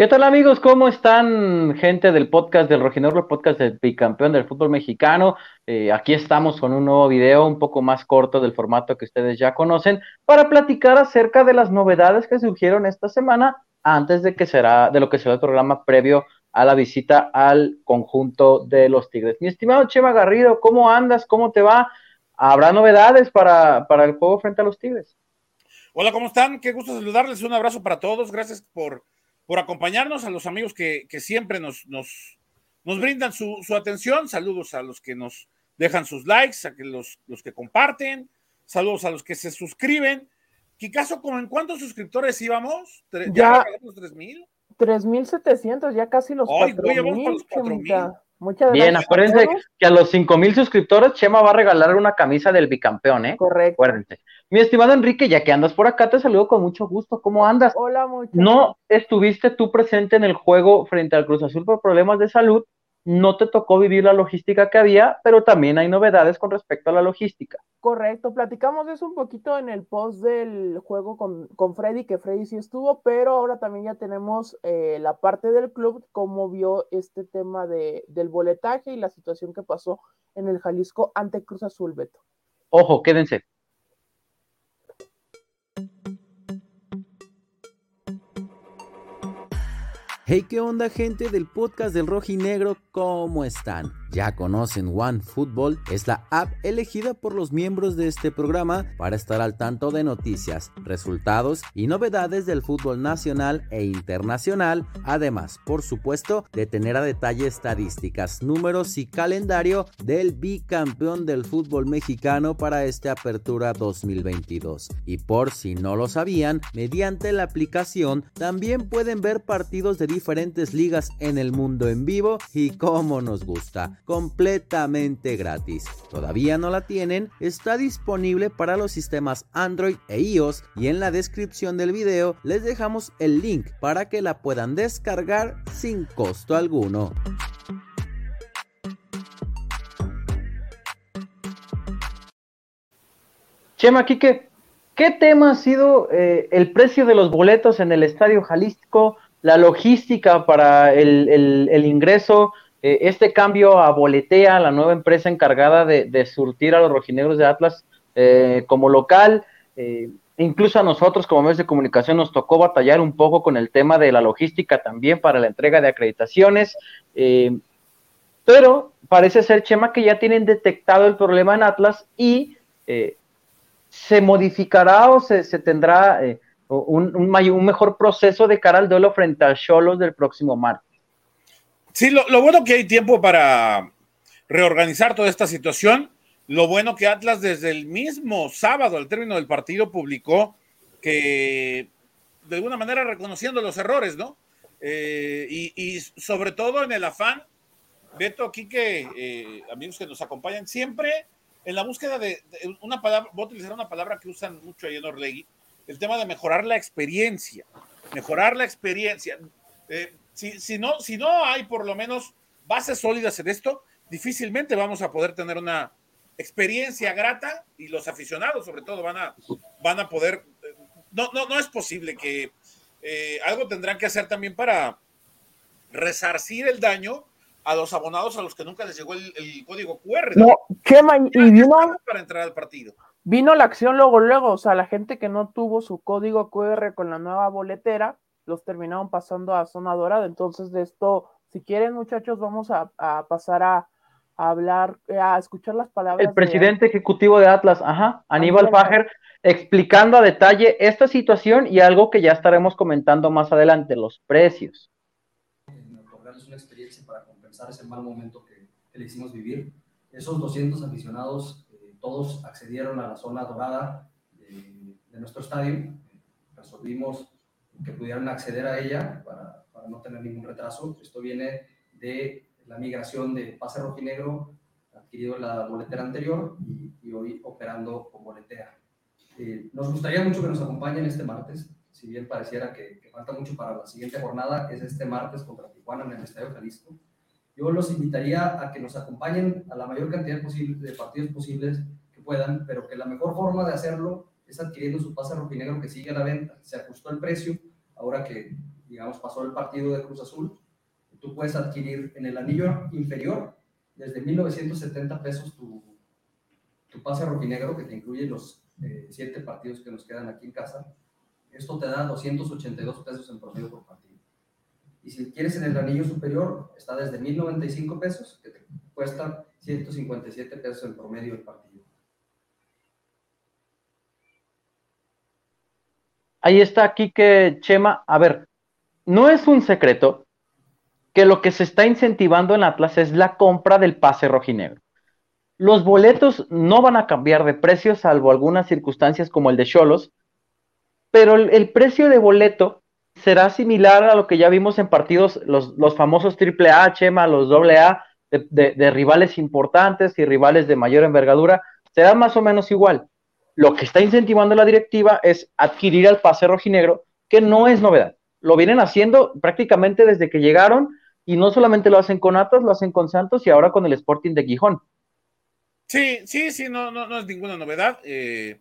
¿Qué tal amigos? ¿Cómo están gente del podcast del Rojinegro, podcast del bicampeón del fútbol mexicano? Eh, aquí estamos con un nuevo video un poco más corto del formato que ustedes ya conocen para platicar acerca de las novedades que surgieron esta semana antes de que será de lo que será el programa previo a la visita al conjunto de los Tigres. Mi estimado Chema Garrido, ¿cómo andas? ¿Cómo te va? ¿Habrá novedades para, para el juego frente a los Tigres? Hola, ¿cómo están? Qué gusto saludarles. Un abrazo para todos. Gracias por por acompañarnos, a los amigos que, siempre nos, nos, nos brindan su, atención. Saludos a los que nos dejan sus likes, a que los, los que comparten. Saludos a los que se suscriben. caso como en cuántos suscriptores íbamos? ¿Ya, los 3000? 3700, ya casi los 4000. Muchas Bien, acuérdense que a los 5000 suscriptores Chema va a regalar una camisa del bicampeón, ¿eh? Correcto. Acuérdense. Mi estimado Enrique, ya que andas por acá, te saludo con mucho gusto. ¿Cómo andas? Hola, mucho. No estuviste tú presente en el juego frente al Cruz Azul por problemas de salud, no te tocó vivir la logística que había, pero también hay novedades con respecto a la logística. Correcto, platicamos eso un poquito en el post del juego con, con Freddy, que Freddy sí estuvo, pero ahora también ya tenemos eh, la parte del club, cómo vio este tema de, del boletaje y la situación que pasó en el Jalisco ante Cruz Azul, Beto. Ojo, quédense. Hey, ¿qué onda gente del podcast del Rojinegro? ¿Cómo están? Ya conocen OneFootball, es la app elegida por los miembros de este programa para estar al tanto de noticias, resultados y novedades del fútbol nacional e internacional, además, por supuesto, de tener a detalle estadísticas, números y calendario del bicampeón del fútbol mexicano para esta apertura 2022. Y por si no lo sabían, mediante la aplicación también pueden ver partidos de diferentes ligas en el mundo en vivo y como nos gusta completamente gratis. ¿Todavía no la tienen? Está disponible para los sistemas Android e iOS y en la descripción del video les dejamos el link para que la puedan descargar sin costo alguno. Chema, Kike, ¿qué tema ha sido eh, el precio de los boletos en el Estadio Jalisco, la logística para el ingreso, eh, este cambio a Boletea, la nueva empresa encargada de, surtir a los rojinegros de Atlas eh, como local, eh, incluso a nosotros como medios de comunicación nos tocó batallar un poco con el tema de la logística también para la entrega de acreditaciones, pero parece ser, Chema, que ya tienen detectado el problema en Atlas y se modificará o se, tendrá un, un, mejor proceso de cara al duelo frente a Cholos del próximo martes. Sí, lo, bueno que hay tiempo para reorganizar toda esta situación. Lo bueno que Atlas desde el mismo sábado, al término del partido, publicó que de alguna manera reconociendo los errores, ¿no? Eh, y, sobre todo en el afán, Beto, aquí que eh, amigos que nos acompañan, siempre en la búsqueda de, una palabra, voy a utilizar una palabra que usan mucho ahí en Orlegui, el tema de mejorar la experiencia, mejorar la experiencia. Eh, si, no, si no hay por lo menos bases sólidas en esto, difícilmente vamos a poder tener una experiencia grata y los aficionados sobre todo van a, van a poder, eh, no, no, no es posible que eh, algo tendrán que hacer también para resarcir el daño a los abonados a los que nunca les llegó el, código QR. No, qué y vino para entrar al partido. Vino la acción luego, luego, o sea, la gente que no tuvo su código QR con la nueva boletera, los terminaron pasando a zona dorada. Entonces, de esto, si quieren, muchachos, vamos a, pasar a, hablar, a escuchar las palabras. El presidente ejecutivo de Atlas, ajá, Aníbal Fager, explicando a detalle esta situación y algo que ya estaremos comentando más adelante, los precios. Es una experiencia para compensar ese mal momento que, le hicimos vivir. Esos 200 aficionados, eh, todos accedieron a la zona dorada de, de nuestro estadio. Resolvimos que pudieran acceder a ella para, para, no tener ningún retraso. Esto viene de la migración de pase rojinegro adquirido en la boletera anterior y, y hoy operando con boletera. Eh, nos gustaría mucho que nos acompañen este martes, si bien pareciera que, que, falta mucho para la siguiente jornada, es este martes contra Tijuana en el Estadio Jalisco. Yo los invitaría a que nos acompañen a la mayor cantidad posible de partidos posibles que puedan, pero que la mejor forma de hacerlo es adquiriendo su pase rojinegro que sigue a la venta. Se ajustó el precio, ahora que digamos, pasó el partido de Cruz Azul, tú puedes adquirir en el anillo inferior desde 1970 pesos tu, tu pase rojinegro que te incluye los eh, siete partidos que nos quedan aquí en casa. Esto te da 282 pesos en promedio por partido. Y si quieres en el anillo superior, está desde 1095 pesos, que te cuesta 157 pesos en promedio el partido. Ahí está aquí que Chema, a ver, no es un secreto que lo que se está incentivando en Atlas es la compra del pase rojinegro. Los boletos no van a cambiar de precio, salvo algunas circunstancias como el de Cholos, pero el, precio de boleto será similar a lo que ya vimos en partidos, los, los famosos AAA, Chema, los AA, de, de, rivales importantes y rivales de mayor envergadura, será más o menos igual. Lo que está incentivando la directiva es adquirir el pase rojinegro, que no es novedad. Lo vienen haciendo prácticamente desde que llegaron y no solamente lo hacen con Atlas, lo hacen con Santos y ahora con el Sporting de Gijón. Sí, sí, sí, no, no, no es ninguna novedad. Eh,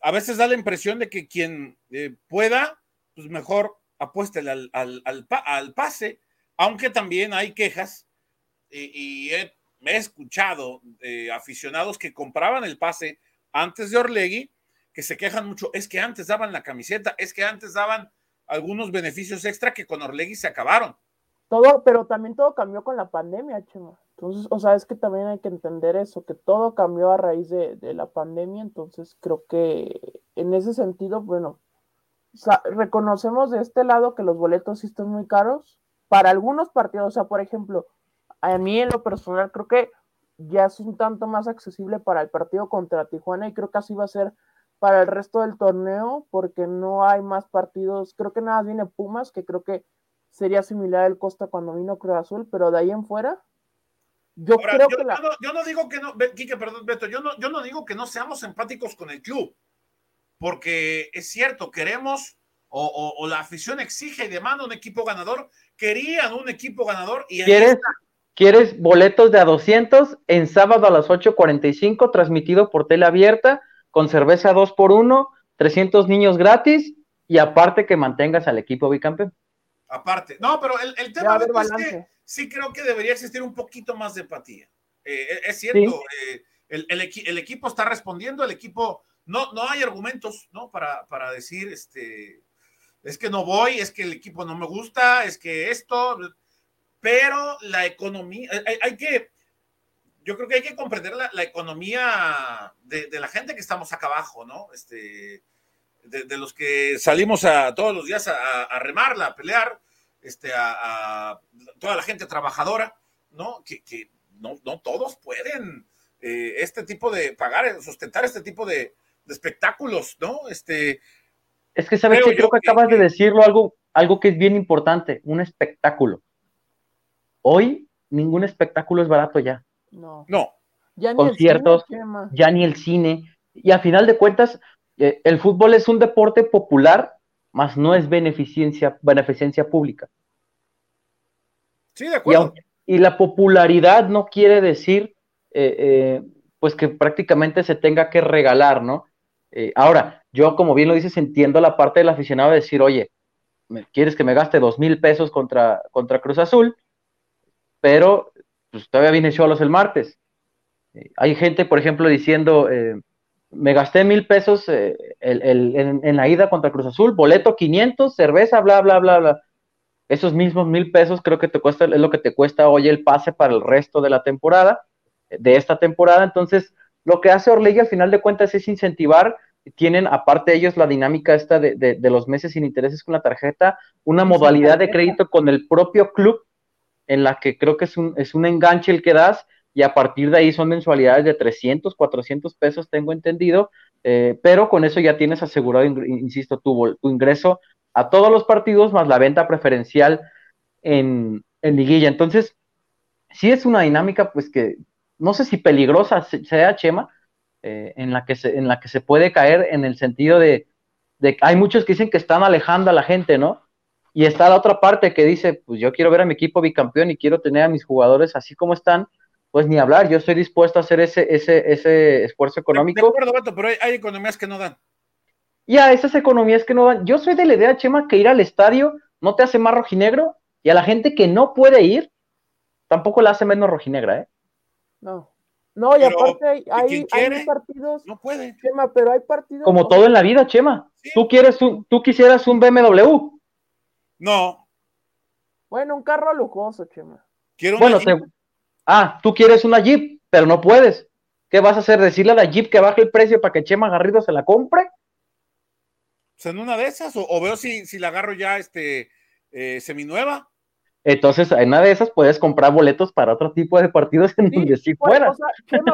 a veces da la impresión de que quien eh, pueda, pues mejor apueste al, al, pase, aunque también hay quejas y, he, escuchado eh, aficionados que compraban el pase antes de Orlegui, que se quejan mucho, es que antes daban la camiseta, es que antes daban algunos beneficios extra que con Orlegui se acabaron. Todo, pero también todo cambió con la pandemia, Chema. Entonces, o sea, es que también hay que entender eso, que todo cambió a raíz de, la pandemia, entonces creo que en ese sentido, bueno, reconocemos de este lado que los boletos sí están muy caros para algunos partidos, o sea, por ejemplo, a mí en lo personal creo que ya es un tanto más accesible para el partido contra Tijuana y creo que así va a ser para el resto del torneo porque no hay más partidos, creo que nada viene Pumas, que creo que sería similar al Costa cuando vino Cruz Azul, pero de ahí en fuera yo creo que la... yo, no, digo que no, Quique, perdón, Beto, yo no, yo no digo que no seamos empáticos con el club, porque es cierto, queremos, o, la afición exige y demanda un equipo ganador, querían un equipo ganador y ¿Quieres, ¿Quieres boletos de a 200 en sábado a las 8.45, transmitido por tele abierta, con cerveza 2 por 1 300 niños gratis y aparte que mantengas al equipo bicampeón? Aparte, no, pero el, tema es que sí creo que debería existir un poquito más de empatía. Eh, eh, es cierto, eh, el, equipo está respondiendo, el equipo, no, no hay argumentos, ¿no? Para, para decir, este, es que no voy, es que el equipo no me gusta, es que esto, pero la economía, hay, que, yo creo que hay que comprender la, economía de, la gente que estamos acá abajo, ¿no? Este, de, los que salimos a todos los días a, a remarla, a pelear, este, a, toda la gente trabajadora, ¿no? Que, no, no, todos pueden eh, este tipo de pagar, sustentar este tipo de, espectáculos, ¿no? Este, es que sabes que creo que, acabas de decirlo algo, algo que es bien importante, un espectáculo. Hoy ningún espectáculo es barato ya. No. No. Ya ni Conciertos, el cine, ya ni el cine. Y a final de cuentas, eh, el fútbol es un deporte popular más no es beneficencia, beneficencia pública. Sí, de acuerdo. Y, la popularidad no quiere decir, eh, eh, pues que prácticamente se tenga que regalar, ¿no? Eh, ahora, yo, como bien lo dices, entiendo la parte del aficionado de decir, oye, ¿quieres que me gaste dos mil pesos contra, contra Cruz Azul? Pero pues, todavía viene Cholos el martes. hay gente, por ejemplo, diciendo, me gasté mil pesos eh, en, la ida contra Cruz Azul, boleto 500, cerveza, bla, bla, bla, bla. Esos mismos mil pesos creo que te cuesta, es lo que te cuesta hoy el pase para el resto de la temporada, de esta temporada. Entonces, lo que hace Orlegui al final de cuentas es incentivar, tienen aparte ellos la dinámica esta de, de los meses sin intereses con la tarjeta, una modalidad de crédito con el propio club en la que creo que es un, es un enganche el que das y a partir de ahí son mensualidades de 300, 400 pesos, tengo entendido, eh, pero con eso ya tienes asegurado, insisto, tu, tu ingreso a todos los partidos más la venta preferencial en, en liguilla. Entonces, sí es una dinámica, pues que no sé si peligrosa sea, Chema, eh, en, la que se, en la que se puede caer en el sentido de, de, hay muchos que dicen que están alejando a la gente, ¿no? Y está la otra parte que dice, pues yo quiero ver a mi equipo bicampeón y quiero tener a mis jugadores así como están, pues ni hablar, yo estoy dispuesto a hacer ese, ese, ese esfuerzo económico. De acuerdo, Beto, pero hay, economías que no dan. Ya, esas economías que no dan. Yo soy de la idea, Chema, que ir al estadio no te hace más rojinegro y a la gente que no puede ir, tampoco la hace menos rojinegra, ¿eh? No. No, y aparte hay, hay, partidos. No puede. Chema, pero hay partidos. Como todo en la vida, Chema. Tú quieres un, tú quisieras un BMW. No. Bueno, un carro lujoso, Chema. Quiero bueno, ah, tú quieres una Jeep, pero no puedes. ¿Qué vas a hacer? ¿Decirle a la Jeep que baje el precio para que Chema Garrido se la compre? Pues en una de esas, o, veo si, si la agarro ya este eh, seminueva. Entonces, en una de esas puedes comprar boletos para otro tipo de partidos en donde sí fuera.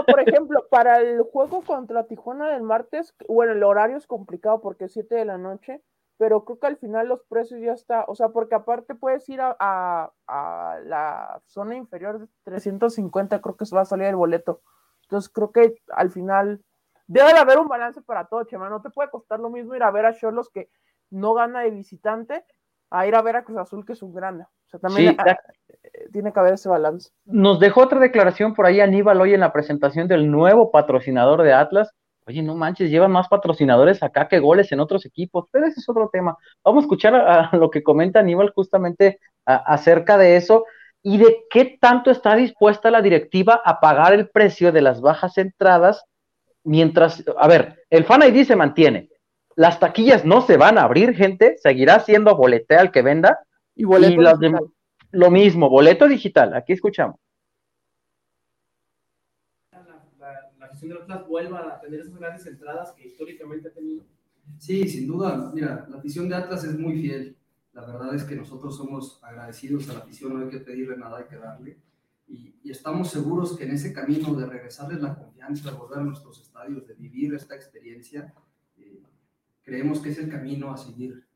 por ejemplo, para el juego contra Tijuana del martes, bueno, el horario es complicado porque es 7 de la noche, pero creo que al final los precios ya está, o sea, porque aparte puedes ir a, a, la zona inferior de 350, creo que se va a salir el boleto. Entonces creo que al final debe de haber un balance para todo, Chema. No te puede costar lo mismo ir a ver a Cholos que no gana de visitante a ir a ver a Cruz Azul que es un grande. O sea, también eh, tiene que haber ese balance. Nos dejó otra declaración por ahí Aníbal hoy en la presentación del nuevo patrocinador de Atlas. Oye, no manches, llevan más patrocinadores acá que goles en otros equipos, pero ese es otro tema. Vamos a escuchar a, lo que comenta Aníbal justamente acerca de eso y de qué tanto está dispuesta la directiva a pagar el precio de las bajas entradas mientras, a ver, el Fan ID se mantiene, las taquillas no se van a abrir, gente, seguirá siendo boletea al que venda. Y, boleto lo mismo, boleto digital, aquí escuchamos. La, la, gestión de Atlas vuelva a tener esas grandes entradas que históricamente ha tenido. Sí, sin duda. Mira, la afición de Atlas es muy fiel. La verdad es que nosotros somos agradecidos a la afición, no hay que pedirle nada, hay que darle. Y, y, estamos seguros que en ese camino de regresarles la confianza, de volver a nuestros estadios, de vivir esta experiencia, creemos que es el camino a seguir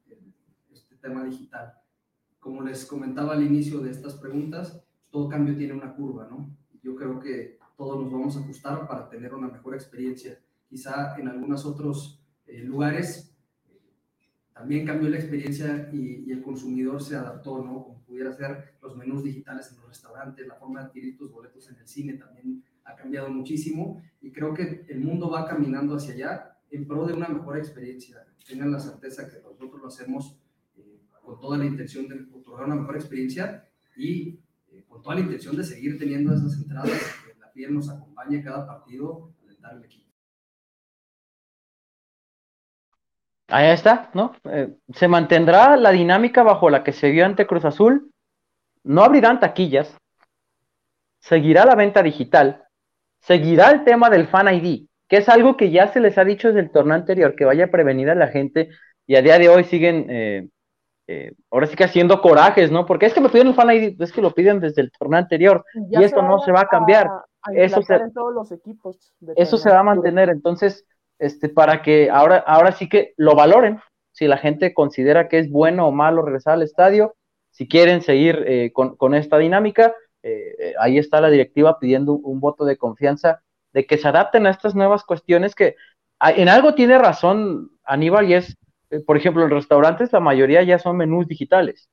este tema digital. Como les comentaba al inicio de estas preguntas, todo cambio tiene una curva, ¿no? Yo creo que todos nos vamos a ajustar para tener una mejor experiencia. Quizá en algunos otros eh, lugares eh, también cambió la experiencia y, el consumidor se adaptó, ¿no? Como pudiera ser los menús digitales en los restaurantes, la forma de adquirir tus boletos en el cine también ha cambiado muchísimo y creo que el mundo va caminando hacia allá en pro de una mejor experiencia. Tengan la certeza que nosotros lo hacemos eh, con toda la intención de otorgar una mejor experiencia y eh, con toda la intención de seguir teniendo esas entradas, la nos cada partido alentar el equipo. Ahí está, ¿no? Eh, se mantendrá la dinámica bajo la que se vio ante Cruz Azul. No abrirán taquillas. Seguirá la venta digital. Seguirá el tema del Fan ID que es algo que ya se les ha dicho desde el torneo anterior, que vaya prevenida la gente, y a día de hoy siguen, eh, eh, ahora sí que haciendo corajes, ¿no? Porque es que me pidieron el fan ID, es que lo piden desde el torneo anterior, y esto no se va a cambiar. eso se, todos los equipos eso se va a mantener, entonces, este, para que ahora, ahora sí que lo valoren, si la gente considera que es bueno o malo regresar al estadio, si quieren seguir eh, con, esta dinámica, ahí está la directiva pidiendo un voto de confianza de que se adapten a estas nuevas cuestiones que en algo tiene razón Aníbal y es, eh, por ejemplo, en restaurantes la mayoría ya son menús digitales.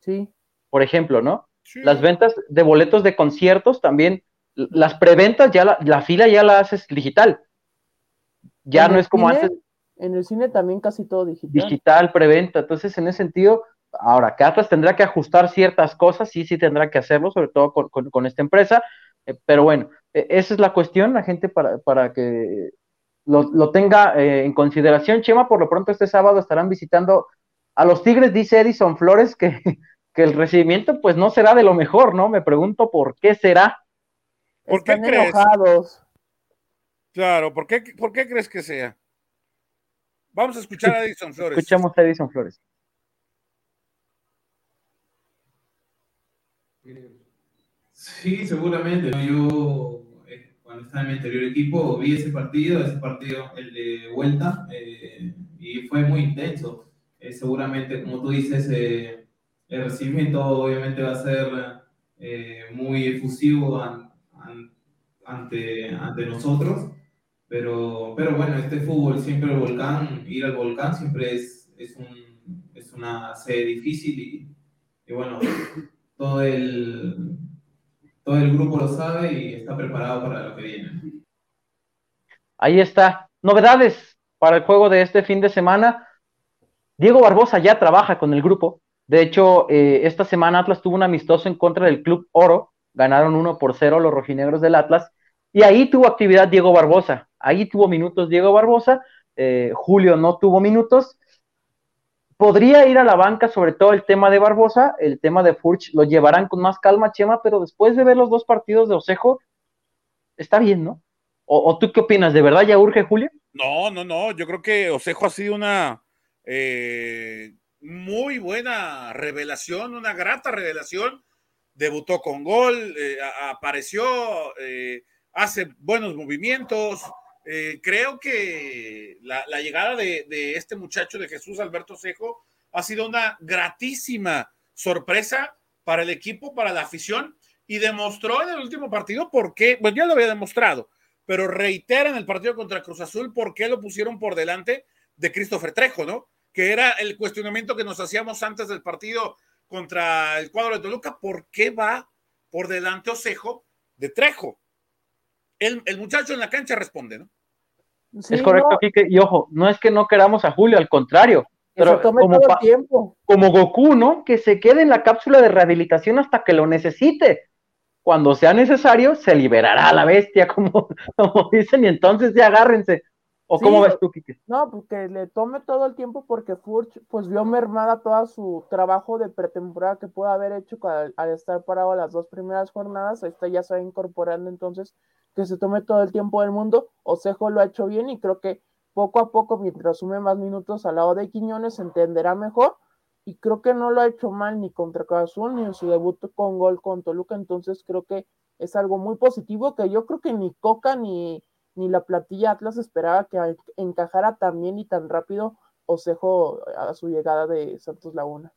Sí. Por ejemplo, ¿no? Las ventas de boletos de conciertos también, las preventas ya la, fila ya la haces digital. Ya no es como antes. En el cine también casi todo digital. Digital, preventa. Entonces, en ese sentido, ahora, que Atlas tendrá que ajustar ciertas cosas, sí, sí tendrá que hacerlo, sobre todo con esta empresa, eh, pero bueno, e, esa es la cuestión, la gente para, para que lo, tenga eh, en consideración. Chema, por lo pronto este sábado estarán visitando a los Tigres, dice Edison Flores, que, que el recibimiento pues no será de lo mejor, ¿no? Me pregunto por qué será. ¿Por qué crees? Enojados. Claro, ¿por qué, ¿por qué crees que sea? Vamos a escuchar a Edison Flores. Escuchamos a Edison Flores. Sí, seguramente. Yo, cuando estaba en mi anterior equipo, vi ese partido, ese partido, el de vuelta, eh, y fue muy intenso. Eh, seguramente, como tú dices, el recibimiento obviamente va a ser muy efusivo ante, ante nosotros, pero, pero bueno, este fútbol, siempre el volcán, ir al volcán siempre es, es, un, es una sede difícil y, y bueno, todo el todo el grupo lo sabe y está preparado para lo que viene. Ahí está. Novedades para el juego de este fin de semana. Diego Barbosa ya trabaja con el grupo. De hecho, eh, esta semana Atlas tuvo un amistoso en contra del Club Oro, ganaron 1 por 0 los rojinegros del Atlas, y ahí tuvo actividad Diego Barbosa, ahí tuvo minutos Diego Barbosa, eh, Julio no tuvo minutos, podría ir a la banca, sobre todo el tema de Barbosa, el tema de Furch lo llevarán con más calma, Chema, pero después de ver los dos partidos de Osejo, está bien, ¿no? ¿O, tú qué opinas? ¿De verdad ya urge Julio? No, no, no, yo creo que Osejo ha sido una eh, muy buena revelación, una grata revelación. Debutó con gol, eh, apareció, eh, hace buenos movimientos, eh, creo que la, llegada de, este muchacho de Jesús Alberto Cejo ha sido una gratísima sorpresa para el equipo, para la afición, y demostró en el último partido por qué, bueno, ya lo había demostrado, pero reitera en el partido contra Cruz Azul por qué lo pusieron por delante de Christopher Trejo, ¿no? Que era el cuestionamiento que nos hacíamos antes del partido contra el cuadro de Toluca, ¿por qué va por delante Osejo de Trejo? El, el muchacho en la cancha responde, ¿no? es correcto, Kike. Y ojo, no es que no queramos a Julio, al contrario. Pero como, tiempo. como Goku, ¿no? Que se quede en la cápsula de rehabilitación hasta que lo necesite. Cuando sea necesario, se liberará a la bestia, como, como dicen, y entonces ya agárrense. ¿O cómo ves tú, Kike? No, porque le tome todo el tiempo porque Furch pues vio mermada todo su trabajo de pretemporada que puede haber hecho al, al estar parado las dos primeras jornadas. Esta ya se va incorporando entonces que se tome todo el tiempo del mundo. Osejo lo ha hecho bien y creo que poco a poco, mientras sume más minutos al lado de Quiñones, se entenderá mejor. Y creo que no lo ha hecho mal ni contra Azul ni en su debut con gol con Toluca. Entonces creo que es algo muy positivo que yo creo que ni Coca ni, ni la platilla Atlas esperaba que encajara tan bien y tan rápido Osejo a su llegada de Santos Laguna.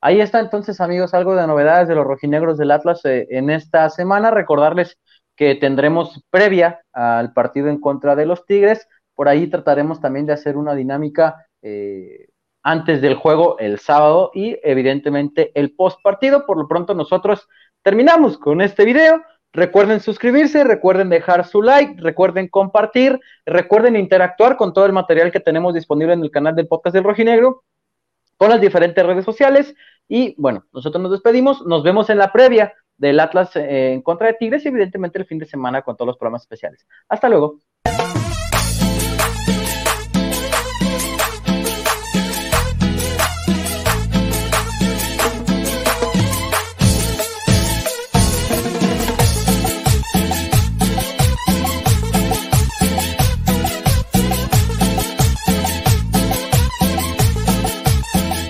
Ahí está entonces, amigos, algo de novedades de los rojinegros del Atlas eh, en esta semana. Recordarles que tendremos previa al partido en contra de los Tigres. Por ahí trataremos también de hacer una dinámica eh, antes del juego el sábado y evidentemente el post partido. Por lo pronto nosotros terminamos con este video. Recuerden suscribirse, recuerden dejar su like, recuerden compartir, recuerden interactuar con todo el material que tenemos disponible en el canal del podcast del Rojinegro, con las diferentes redes sociales. Y bueno, nosotros nos despedimos, nos vemos en la previa del Atlas eh, en contra de Tigres y evidentemente el fin de semana con todos los programas especiales. Hasta luego.